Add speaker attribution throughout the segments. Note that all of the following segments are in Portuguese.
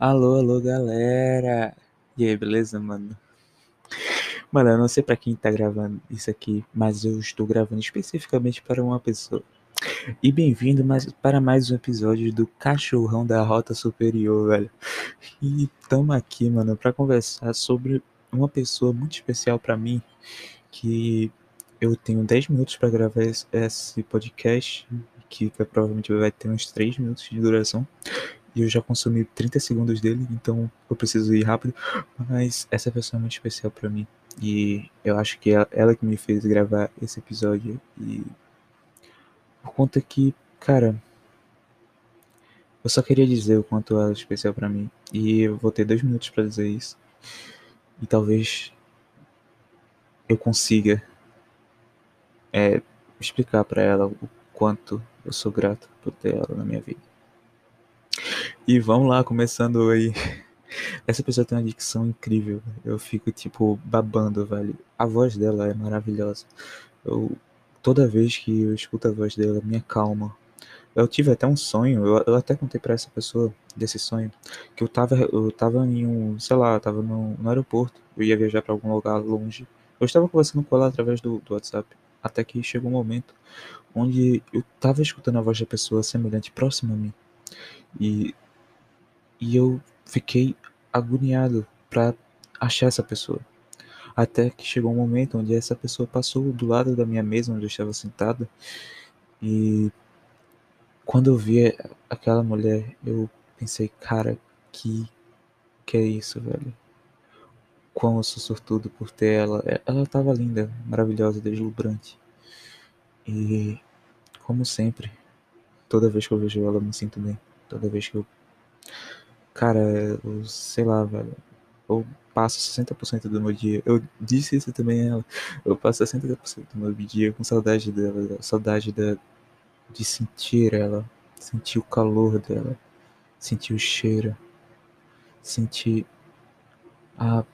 Speaker 1: Alô, alô, galera! E aí, beleza, mano? Mano, eu não sei pra quem tá gravando isso aqui, mas eu estou gravando especificamente para uma pessoa. E bem-vindo para mais um episódio do Cachorrão da Rota Superior, velho. E tamo aqui, mano, pra conversar sobre uma pessoa muito especial pra mim, que eu tenho 10 minutos pra gravar esse podcast, que provavelmente vai ter uns 3 minutos de duração e eu já consumi 30 segundos dele, então eu preciso ir rápido. Mas essa pessoa é muito especial para mim e eu acho que é ela que me fez gravar esse episódio e por conta que, cara, eu só queria dizer o quanto ela é especial para mim e eu vou ter dois minutos para dizer isso e talvez eu consiga é, explicar para ela o quanto eu sou grato por ter ela na minha vida. E vamos lá, começando aí. Essa pessoa tem uma dicção incrível. Eu fico, tipo, babando, velho. A voz dela é maravilhosa. Eu, toda vez que eu escuto a voz dela, me acalma. Eu tive até um sonho, eu, eu até contei para essa pessoa desse sonho, que eu tava, eu tava em um, sei lá, eu tava no, no aeroporto, eu ia viajar para algum lugar longe. Eu estava conversando com ela através do, do WhatsApp, até que chegou um momento onde eu tava escutando a voz da pessoa semelhante, próxima a mim. E e eu fiquei agoniado para achar essa pessoa. Até que chegou um momento onde essa pessoa passou do lado da minha mesa onde eu estava sentado e quando eu vi aquela mulher, eu pensei, cara, que que é isso, velho? Quão eu sou sortudo por ter ela. Ela estava linda, maravilhosa, deslumbrante. E como sempre, toda vez que eu vejo ela, eu me sinto bem. Toda vez que eu Cara, eu sei lá, velho. Eu passo 60% do meu dia. Eu disse isso também ela. Eu passo 60% do meu dia com saudade dela, saudade da, de sentir ela, sentir o calor dela, sentir o cheiro, sentir a,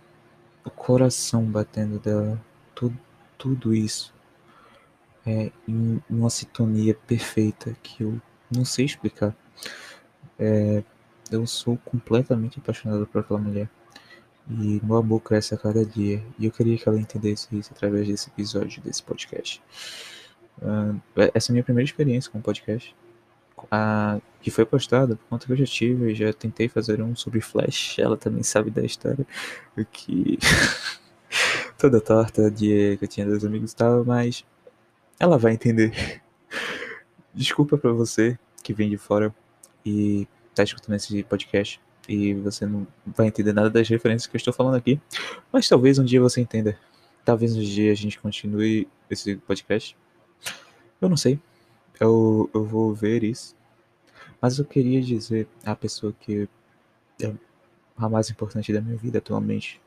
Speaker 1: o coração batendo dela. Tudo, tudo isso é em uma sintonia perfeita que eu não sei explicar. É, eu sou completamente apaixonado por aquela mulher. E meu amor cresce a cada dia. E eu queria que ela entendesse isso através desse episódio, desse podcast. Uh, essa é a minha primeira experiência com o podcast. Uh, que foi postada por conta que eu já tive, já tentei fazer um sobre Flash. Ela também sabe da história. Que. toda torta de que eu tinha dois amigos e tal, mas ela vai entender. Desculpa pra você que vem de fora e tá escutando esse podcast e você não vai entender nada das referências que eu estou falando aqui, mas talvez um dia você entenda. Talvez um dia a gente continue esse podcast. Eu não sei. Eu, eu vou ver isso. Mas eu queria dizer à pessoa que é a mais importante da minha vida atualmente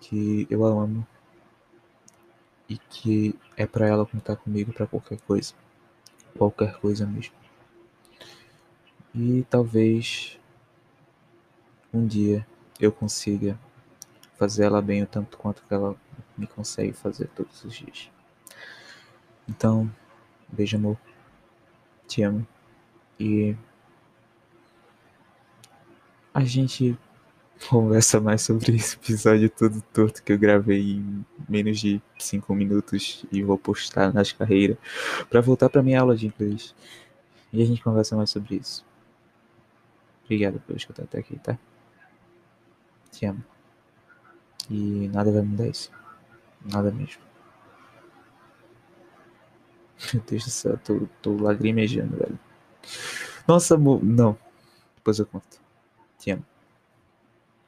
Speaker 1: que eu a amo e que é para ela contar comigo para qualquer coisa. Qualquer coisa mesmo. E talvez um dia eu consiga fazer ela bem o tanto quanto que ela me consegue fazer todos os dias. Então, beijo amor. Te amo. E a gente conversa mais sobre esse episódio todo torto que eu gravei em menos de 5 minutos e vou postar nas carreiras para voltar para minha aula de inglês. E a gente conversa mais sobre isso. Obrigado por escutar até aqui, tá? Te amo. E nada vai mudar isso. Nada mesmo. Meu Deus do céu, tô, tô lagrimejando, velho. Nossa. Não. Depois eu conto. Te amo.